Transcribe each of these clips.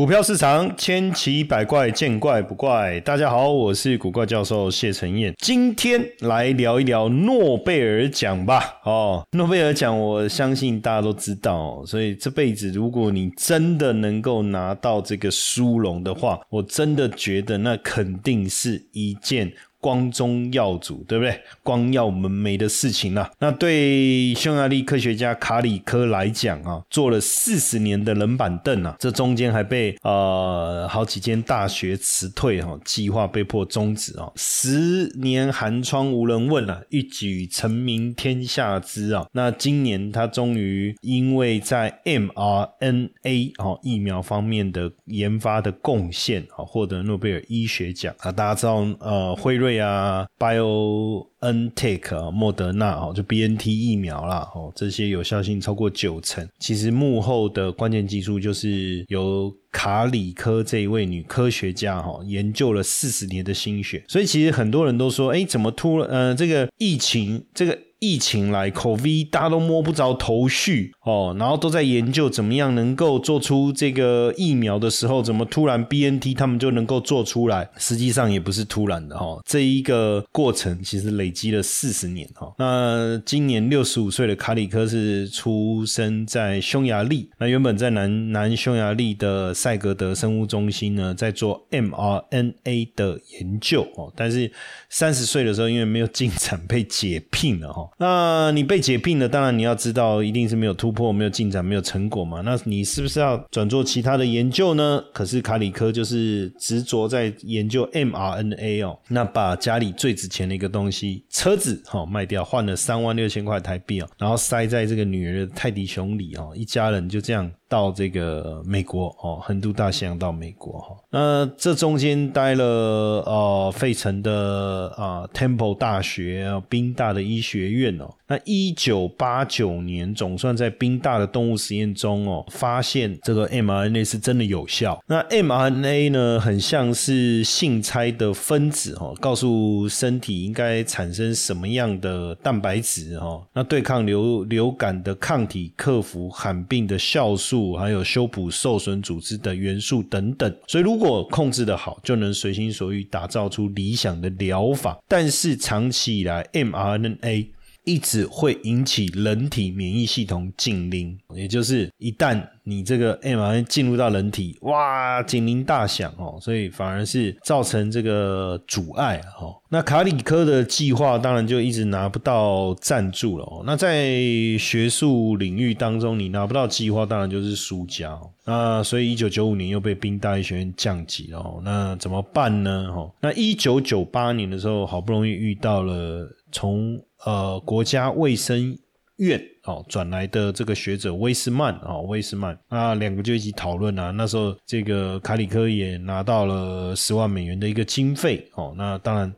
股票市场千奇百怪，见怪不怪。大家好，我是古怪教授谢承彦，今天来聊一聊诺贝尔奖吧。哦，诺贝尔奖，我相信大家都知道，所以这辈子如果你真的能够拿到这个殊荣的话，我真的觉得那肯定是一件。光宗耀祖，对不对？光耀门楣的事情啊。那对匈牙利科学家卡里科来讲啊，坐了四十年的冷板凳啊，这中间还被呃好几间大学辞退哈，计划被迫终止啊。十年寒窗无人问啊，一举成名天下知啊。那今年他终于因为在 mRNA 哦疫苗方面的研发的贡献啊，获得诺贝尔医学奖啊。大家知道呃辉瑞。对啊，BioNTech 啊，莫德纳哦，就 BNT 疫苗啦，哦，这些有效性超过九成。其实幕后的关键技术就是由卡里科这一位女科学家哈研究了四十年的心血。所以其实很多人都说，哎，怎么突呃这个疫情这个。疫情来，COVID 大家都摸不着头绪哦，然后都在研究怎么样能够做出这个疫苗的时候，怎么突然 BNT 他们就能够做出来？实际上也不是突然的哈，这一个过程其实累积了四十年哈。那今年六十五岁的卡里科是出生在匈牙利，那原本在南南匈牙利的塞格德生物中心呢，在做 mRNA 的研究哦，但是三十岁的时候因为没有进展被解聘了哈。那你被解聘了，当然你要知道，一定是没有突破、没有进展、没有成果嘛。那你是不是要转做其他的研究呢？可是卡里科就是执着在研究 mRNA 哦，那把家里最值钱的一个东西车子哈卖掉，换了三万六千块台币哦，然后塞在这个女儿的泰迪熊里哦，一家人就这样。到这个美国哦，横渡大西洋到美国哈，那这中间待了呃费城的啊 Temple 大学、宾大的医学院哦。那一九八九年，总算在宾大的动物实验中哦，发现这个 mRNA 是真的有效。那 mRNA 呢，很像是信差的分子哦，告诉身体应该产生什么样的蛋白质哦，那对抗流流感的抗体、克服罕病的酵素，还有修补受损组织的元素等等。所以如果控制的好，就能随心所欲打造出理想的疗法。但是长期以来，mRNA 一直会引起人体免疫系统警铃，也就是一旦你这个 mRNA 进入到人体，哇，警铃大响哦，所以反而是造成这个阻碍哦。那卡里科的计划当然就一直拿不到赞助了哦。那在学术领域当中，你拿不到计划，当然就是输家。那所以一九九五年又被兵大医学院降级了。那怎么办呢？哦，那一九九八年的时候，好不容易遇到了从呃，国家卫生院哦转来的这个学者威斯曼哦，威斯曼那两个就一起讨论啊。那时候这个卡里科也拿到了十万美元的一个经费哦。那当然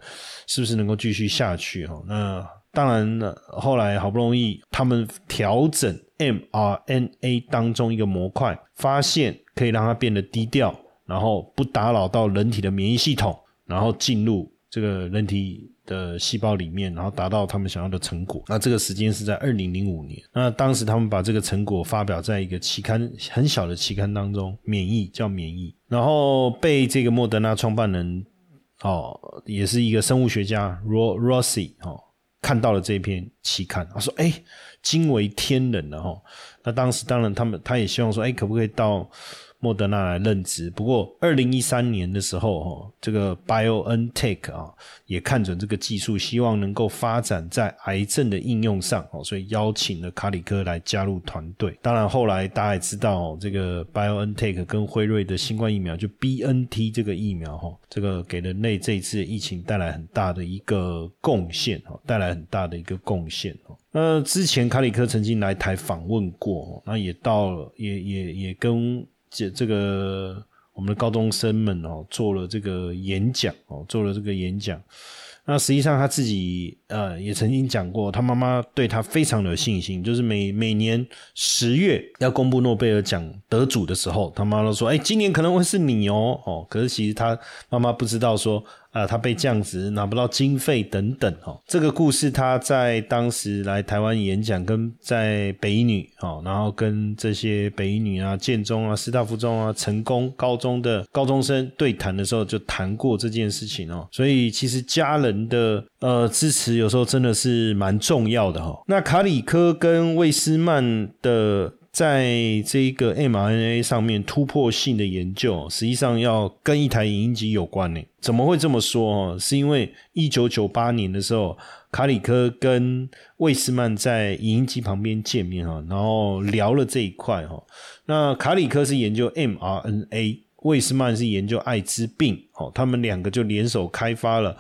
是不是能够继续下去哈？那当然了，后来好不容易他们调整 mRNA 当中一个模块，发现可以让它变得低调，然后不打扰到人体的免疫系统，然后进入这个人体。的细胞里面，然后达到他们想要的成果。那这个时间是在二零零五年。那当时他们把这个成果发表在一个期刊很小的期刊当中，免疫叫免疫，然后被这个莫德纳创办人哦，也是一个生物学家 Ro Rossi 哦，看到了这篇期刊，他说：“哎，惊为天人了哈。”那当时当然他们他也希望说：“哎，可不可以到？”莫德纳来任职，不过二零一三年的时候，哈，这个 BioNTech 啊也看准这个技术，希望能够发展在癌症的应用上，哦，所以邀请了卡里科来加入团队。当然，后来大家也知道，这个 BioNTech 跟辉瑞的新冠疫苗，就 BNT 这个疫苗，哈，这个给人类这一次疫情带来很大的一个贡献，哈，带来很大的一个贡献，那之前卡里科曾经来台访问过，那也到了，也也也跟。这这个我们的高中生们哦，做了这个演讲哦，做了这个演讲。那实际上他自己呃也曾经讲过，他妈妈对他非常有信心，就是每每年十月要公布诺贝尔奖得主的时候，他妈都说：“哎，今年可能会是你哦哦。”可是其实他妈妈不知道说啊，他被降职，拿不到经费等等哦。这个故事他在当时来台湾演讲，跟在北一女哦，然后跟这些北一女啊、建中啊、师大附中啊、成功高中的高中生对谈的时候，就谈过这件事情哦。所以其实家人的呃支持有时候真的是蛮重要的哈。那卡里科跟魏斯曼的。在这一个 mRNA 上面突破性的研究，实际上要跟一台影音机有关呢。怎么会这么说？哦，是因为一九九八年的时候，卡里科跟魏斯曼在影音机旁边见面哈，然后聊了这一块哈。那卡里科是研究 mRNA，魏斯曼是研究艾滋病，哦，他们两个就联手开发了。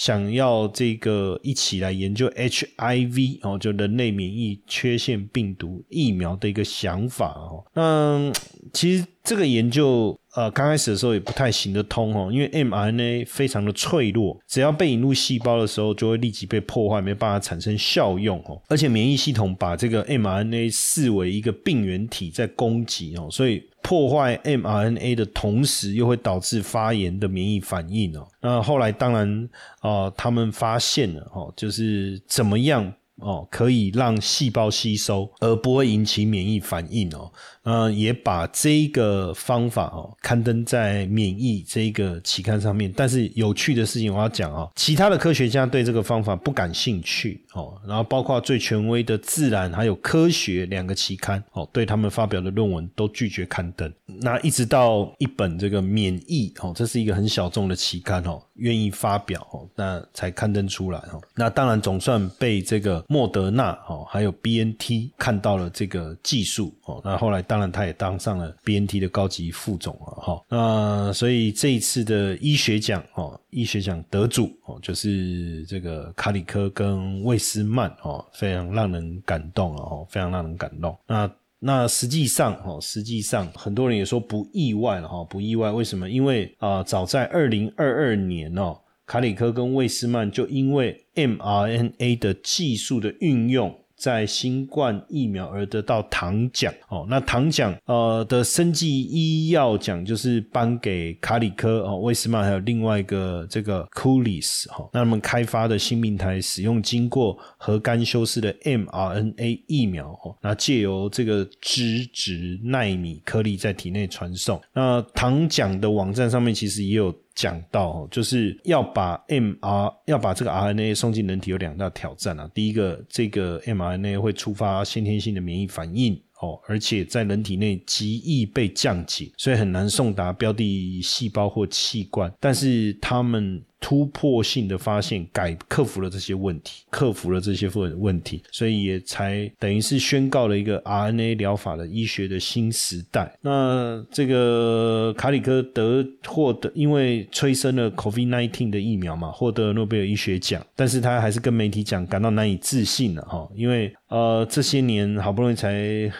想要这个一起来研究 HIV 哦，就人类免疫缺陷病毒疫苗的一个想法哦。那其实这个研究呃刚开始的时候也不太行得通哦，因为 mRNA 非常的脆弱，只要被引入细胞的时候就会立即被破坏，没办法产生效用哦。而且免疫系统把这个 mRNA 视为一个病原体在攻击哦，所以。破坏 mRNA 的同时，又会导致发炎的免疫反应哦。那后来当然啊，他们发现了哦，就是怎么样哦，可以让细胞吸收而不会引起免疫反应哦。呃，也把这个方法哦刊登在免疫这个期刊上面。但是有趣的事情我要讲啊，其他的科学家对这个方法不感兴趣哦。然后包括最权威的《自然》还有《科学》两个期刊哦，对他们发表的论文都拒绝刊登。那一直到一本这个免疫哦，这是一个很小众的期刊哦，愿意发表哦，那才刊登出来哦。那当然总算被这个莫德纳哦，还有 B N T 看到了这个技术哦。那后来。当然，他也当上了 BNT 的高级副总了哈。那所以这一次的医学奖哦，医学奖得主哦，就是这个卡里科跟魏斯曼哦，非常让人感动哦，非常让人感动。那那实际上哦，实际上很多人也说不意外了哈，不意外。为什么？因为啊，早在二零二二年哦，卡里科跟魏斯曼就因为 mRNA 的技术的运用。在新冠疫苗而得到糖奖哦，那糖奖呃的生技医药奖就是颁给卡里科哦，威斯曼还有另外一个这个库里斯哈，那他们开发的新病台使用经过核苷修饰的 mRNA 疫苗哦，那借由这个脂质纳米颗粒在体内传送，那糖奖的网站上面其实也有。讲到就是要把 mR 要把这个 RNA 送进人体有两大挑战啊。第一个，这个 mRNA 会触发先天性的免疫反应哦，而且在人体内极易被降解，所以很难送达标的细胞或器官。但是他们。突破性的发现，改克服了这些问题，克服了这些问问题，所以也才等于是宣告了一个 RNA 疗法的医学的新时代。那这个卡里科得获得，因为催生了 COVID-19 的疫苗嘛，获得诺贝尔医学奖，但是他还是跟媒体讲感到难以置信了哈，因为呃这些年好不容易才。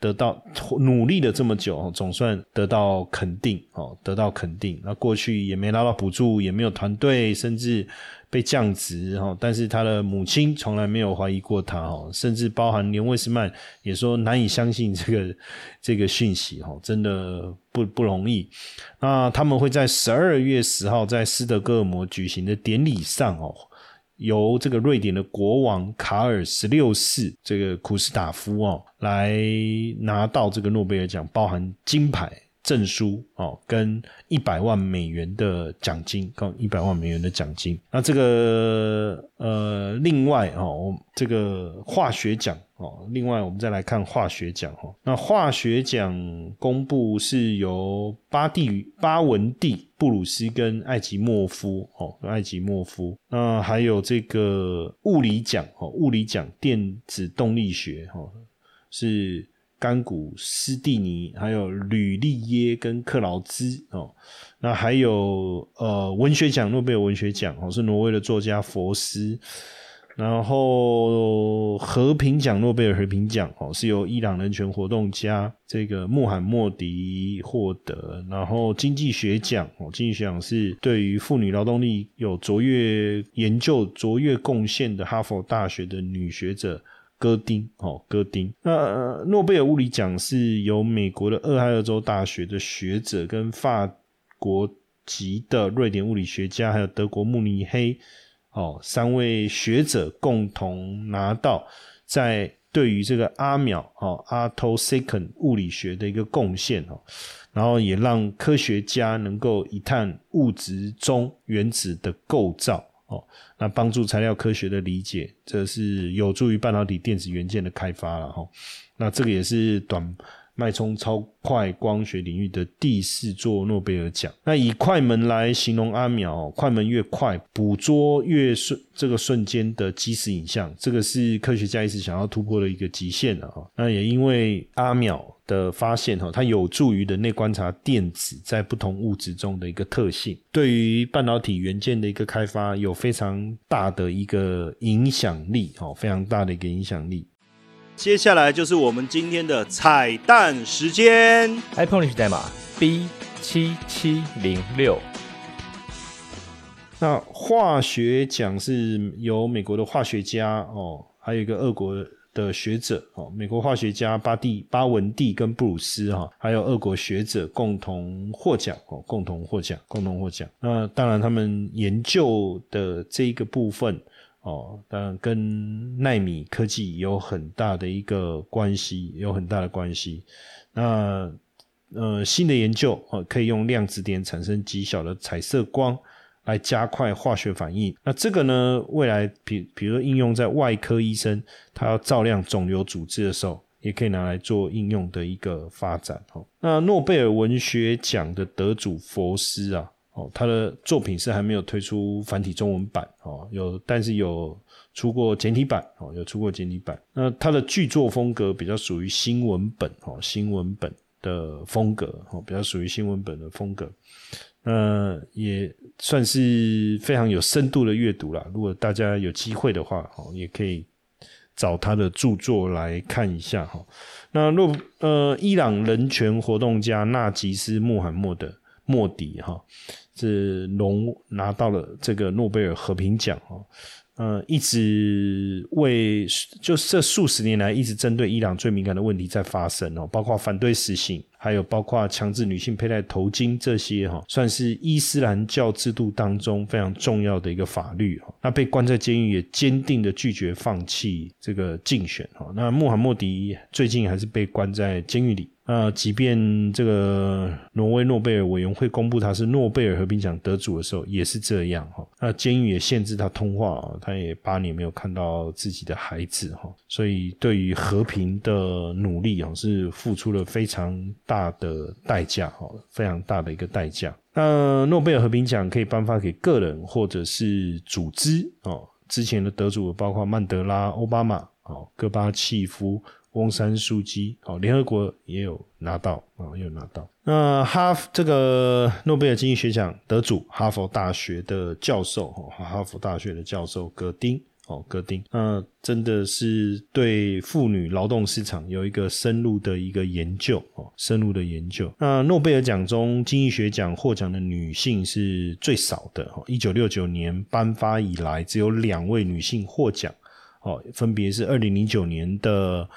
得到努力了这么久，总算得到肯定哦，得到肯定。那过去也没拿到补助，也没有团队，甚至被降职哈。但是他的母亲从来没有怀疑过他哈，甚至包含连魏斯曼也说难以相信这个这个讯息哈，真的不不容易。那他们会在十二月十号在斯德哥尔摩举行的典礼上哦。由这个瑞典的国王卡尔十六世这个库斯塔夫哦来拿到这个诺贝尔奖，包含金牌证书哦，跟一百万美元的奖金，共一百万美元的奖金。那这个呃，另外哦，这个化学奖。哦，另外我们再来看化学奖哈，那化学奖公布是由巴蒂巴文蒂布鲁斯跟艾吉莫夫哦，艾吉莫夫，那还有这个物理奖哦，物理奖电子动力学哈是甘古斯蒂尼，还有吕利耶跟克劳兹哦，那还有呃文学奖诺贝尔文学奖哦，是挪威的作家佛斯。然后和平奖，诺贝尔和平奖哦，是由伊朗人权活动家这个穆罕默迪获得。然后经济学奖哦，经济学奖是对于妇女劳动力有卓越研究、卓越贡献的哈佛大学的女学者戈丁哦，戈丁。那诺贝尔物理奖是由美国的俄亥俄州大学的学者跟法国。籍的瑞典物理学家，还有德国慕尼黑哦三位学者共同拿到在对于这个阿秒哦 （attosecond） 物理学的一个贡献哦，然后也让科学家能够一探物质中原子的构造。哦，那帮助材料科学的理解，这是有助于半导体电子元件的开发了哈。那这个也是短脉冲超快光学领域的第四座诺贝尔奖。那以快门来形容阿秒，快门越快，捕捉越瞬这个瞬间的即时影像，这个是科学家一直想要突破的一个极限了哈。那也因为阿秒。的发现哈，它有助于人类观察电子在不同物质中的一个特性，对于半导体元件的一个开发有非常大的一个影响力哦，非常大的一个影响力。接下来就是我们今天的彩蛋时间，iPhone 历史代码 B 七七零六。那化学奖是由美国的化学家哦，还有一个俄国。的学者哦，美国化学家巴蒂巴文蒂跟布鲁斯哈，还有俄国学者共同获奖哦，共同获奖，共同获奖。那当然，他们研究的这一个部分哦，当然跟纳米科技有很大的一个关系，有很大的关系。那呃，新的研究哦，可以用量子点产生极小的彩色光。来加快化学反应，那这个呢？未来比比如说应用在外科医生，他要照亮肿瘤组织的时候，也可以拿来做应用的一个发展。哦，那诺贝尔文学奖的得主佛斯啊，哦，他的作品是还没有推出繁体中文版哦，有但是有出过简体版哦，有出过简体版。那他的剧作风格比较属于新文本哦，新文本的风格哦，比较属于新文本的风格。那，也算是非常有深度的阅读了。如果大家有机会的话，哦，也可以找他的著作来看一下哈。那若呃，伊朗人权活动家纳吉斯穆罕默德莫迪哈，是龙拿到了这个诺贝尔和平奖哈。呃，一直为就这数十年来一直针对伊朗最敏感的问题在发生哦，包括反对死刑，还有包括强制女性佩戴头巾这些哈，算是伊斯兰教制度当中非常重要的一个法律哈。那被关在监狱也坚定的拒绝放弃这个竞选哈。那穆罕默迪最近还是被关在监狱里。那即便这个挪威诺贝尔委员会公布他是诺贝尔和平奖得主的时候，也是这样哈。那监狱也限制他通话，他也八年没有看到自己的孩子哈。所以对于和平的努力啊，是付出了非常大的代价哈，非常大的一个代价。那诺贝尔和平奖可以颁发给个人或者是组织哦。之前的得主包括曼德拉、奥巴马、哦戈巴契夫。翁山书记，哦，联合国也有拿到，啊，也有拿到。那哈这个诺贝尔经济学奖得主，哈佛大学的教授，哦，哈佛大学的教授戈丁，哦，戈丁，那真的是对妇女劳动市场有一个深入的一个研究，哦，深入的研究。那诺贝尔奖中经济学奖获奖的女性是最少的，哦，一九六九年颁发以来只有两位女性获奖，哦，分别是二零零九年的。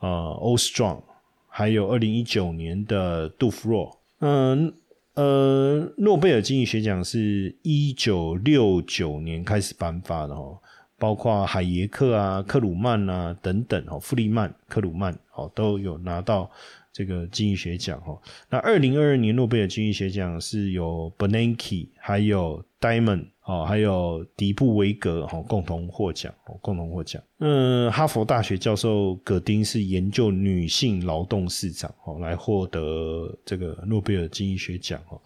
呃 o Strong，还有二零一九年的杜夫若，嗯呃，诺贝尔经济学奖是一九六九年开始颁发的哦，包括海耶克啊、克鲁曼啊等等哦，弗利曼、克鲁曼哦都有拿到这个经济学奖哦。那二零二二年诺贝尔经济学奖是有 Bernanke 还有 Diamond。哦，还有迪布维格哈共同获奖，共同获奖。嗯，哈佛大学教授葛丁是研究女性劳动市场哦，来获得这个诺贝尔经济学奖哦。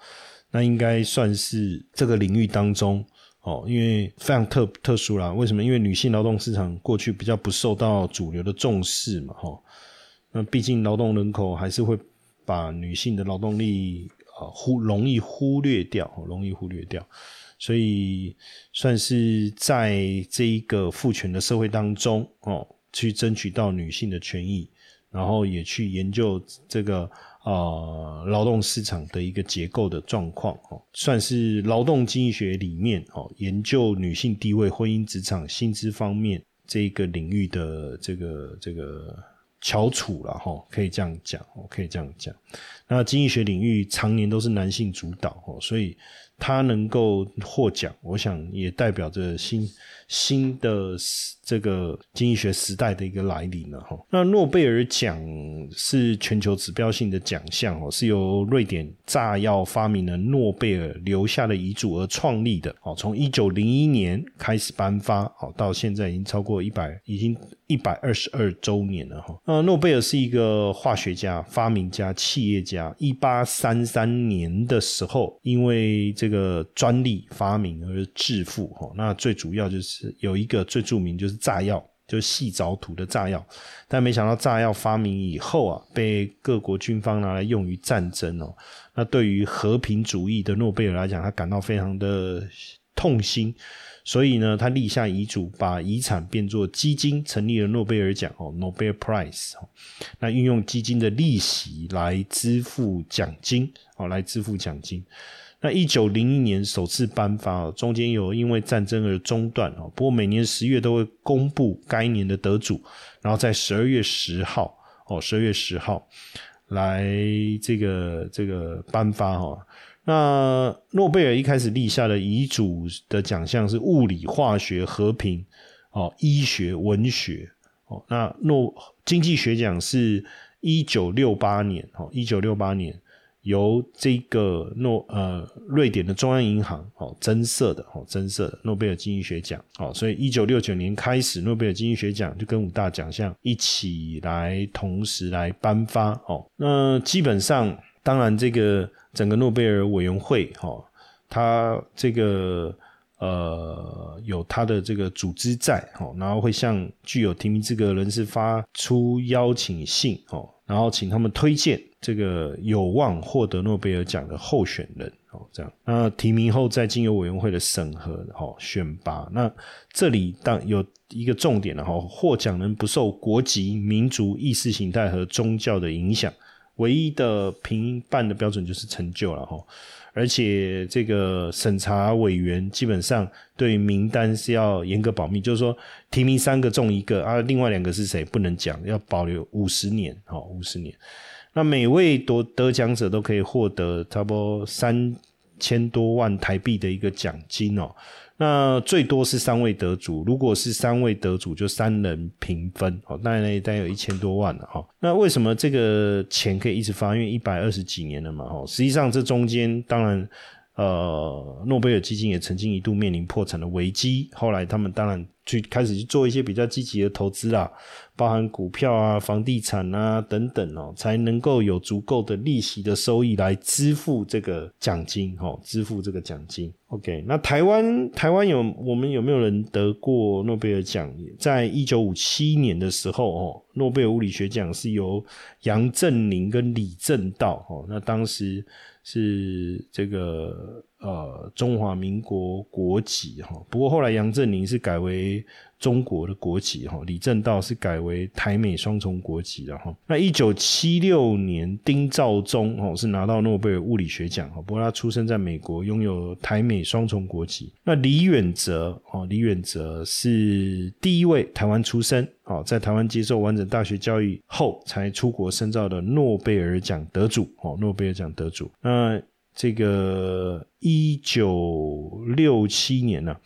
那应该算是这个领域当中哦，因为非常特特殊啦。为什么？因为女性劳动市场过去比较不受到主流的重视嘛，哈。那毕竟劳动人口还是会把女性的劳动力啊忽容易忽略掉，容易忽略掉。所以算是在这一个父权的社会当中哦，去争取到女性的权益，然后也去研究这个啊劳动市场的一个结构的状况哦，算是劳动经济学里面哦研究女性地位、婚姻、职场、薪资方面这一个领域的这个这个翘楚了哈，可以这样讲，可以这样讲。那经济学领域常年都是男性主导哦，所以。他能够获奖，我想也代表着新新的这个经济学时代的一个来临了哈。那诺贝尔奖是全球指标性的奖项哦，是由瑞典炸药发明人诺贝尔留下的遗嘱而创立的哦。从一九零一年开始颁发哦，到现在已经超过一百，已经一百二十二周年了哈。那诺贝尔是一个化学家、发明家、企业家。一八三三年的时候，因为这个专利发明而致富哈。那最主要就是有一个最著名就是炸药，就是细藻土的炸药。但没想到炸药发明以后啊，被各国军方拿来用于战争哦。那对于和平主义的诺贝尔来讲，他感到非常的痛心。所以呢，他立下遗嘱，把遗产变作基金，成立了诺贝尔奖哦，Nobel Prize 哦。那运用基金的利息来支付奖金哦，来支付奖金。那一九零一年首次颁发，中间有因为战争而中断哦。不过每年十月都会公布该年的得主，然后在十二月十号哦，十二月十号来这个这个颁发哈。那诺贝尔一开始立下的遗嘱的奖项是物理、化学、和平、哦，医学、文学，哦，那诺经济学奖是一九六八年，哦，一九六八年由这个诺呃瑞典的中央银行哦增设的，哦增设的诺贝尔经济学奖，哦，所以一九六九年开始，诺贝尔经济学奖就跟五大奖项一起来同时来颁发，哦，那基本上当然这个。整个诺贝尔委员会，哈，他这个呃有他的这个组织在，哈，然后会向具有提名资格人士发出邀请信，哦，然后请他们推荐这个有望获得诺贝尔奖的候选人，哦，这样，那提名后再经由委员会的审核，哦，选拔。那这里当有一个重点的哈，获奖人不受国籍、民族、意识形态和宗教的影响。唯一的评判的标准就是成就了哈，而且这个审查委员基本上对名单是要严格保密，就是说提名三个中一个啊，另外两个是谁不能讲，要保留五十年哦，五十年。那每位得得奖者都可以获得差不多三千多万台币的一个奖金哦。那最多是三位得主，如果是三位得主，就三人平分哦。那那大概有一千多万了哈。那为什么这个钱可以一直发？因为一百二十几年了嘛哈。实际上这中间当然，呃，诺贝尔基金也曾经一度面临破产的危机，后来他们当然去开始去做一些比较积极的投资啦。包含股票啊、房地产啊等等哦，才能够有足够的利息的收益来支付这个奖金哦，支付这个奖金。OK，那台湾台湾有我们有没有人得过诺贝尔奖？在一九五七年的时候哦，诺贝尔物理学奖是由杨振宁跟李政道哦，那当时是这个呃中华民国国籍哈，不过后来杨振宁是改为。中国的国籍哈，李政道是改为台美双重国籍的哈。那一九七六年，丁肇中哦是拿到诺贝尔物理学奖哈，不过他出生在美国，拥有台美双重国籍。那李远哲哦，李远哲是第一位台湾出生哦，在台湾接受完整大学教育后才出国深造的诺贝尔奖得主哦，诺贝尔奖得主。那这个一九六七年呢，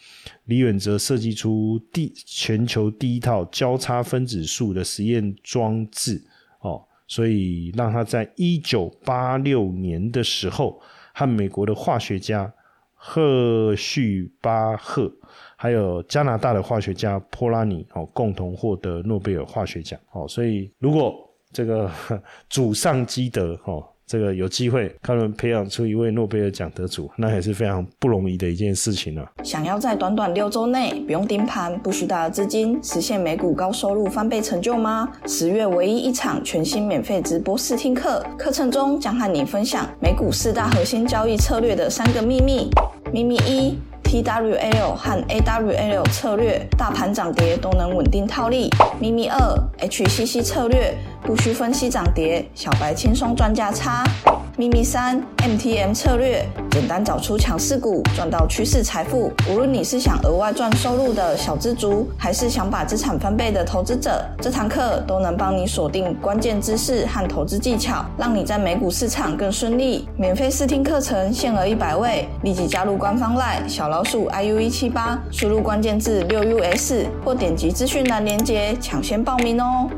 李远哲设计出第全球第一套交叉分子束的实验装置哦，所以让他在一九八六年的时候，和美国的化学家赫胥巴赫，还有加拿大的化学家波拉尼哦，共同获得诺贝尔化学奖哦。所以如果这个 祖上积德哦。这个有机会，他们培养出一位诺贝尔奖得主，那也是非常不容易的一件事情了。想要在短短六周内不用盯盘、不需大的资金，实现美股高收入翻倍成就吗？十月唯一一场全新免费直播试听课，课程中将和你分享美股四大核心交易策略的三个秘密。秘密一。TWL 和 AWL 策略，大盘涨跌都能稳定套利。秘密二，HCC 策略，不需分析涨跌，小白轻松赚价差。秘密三，MTM 策略，简单找出强势股，赚到趋势财富。无论你是想额外赚收入的小资族，还是想把资产翻倍的投资者，这堂课都能帮你锁定关键知识和投资技巧，让你在美股市场更顺利。免费试听课程限额一百位，立即加入官方 LINE 小老鼠 iu 一七八，输入关键字六 us 或点击资讯栏链接抢先报名哦。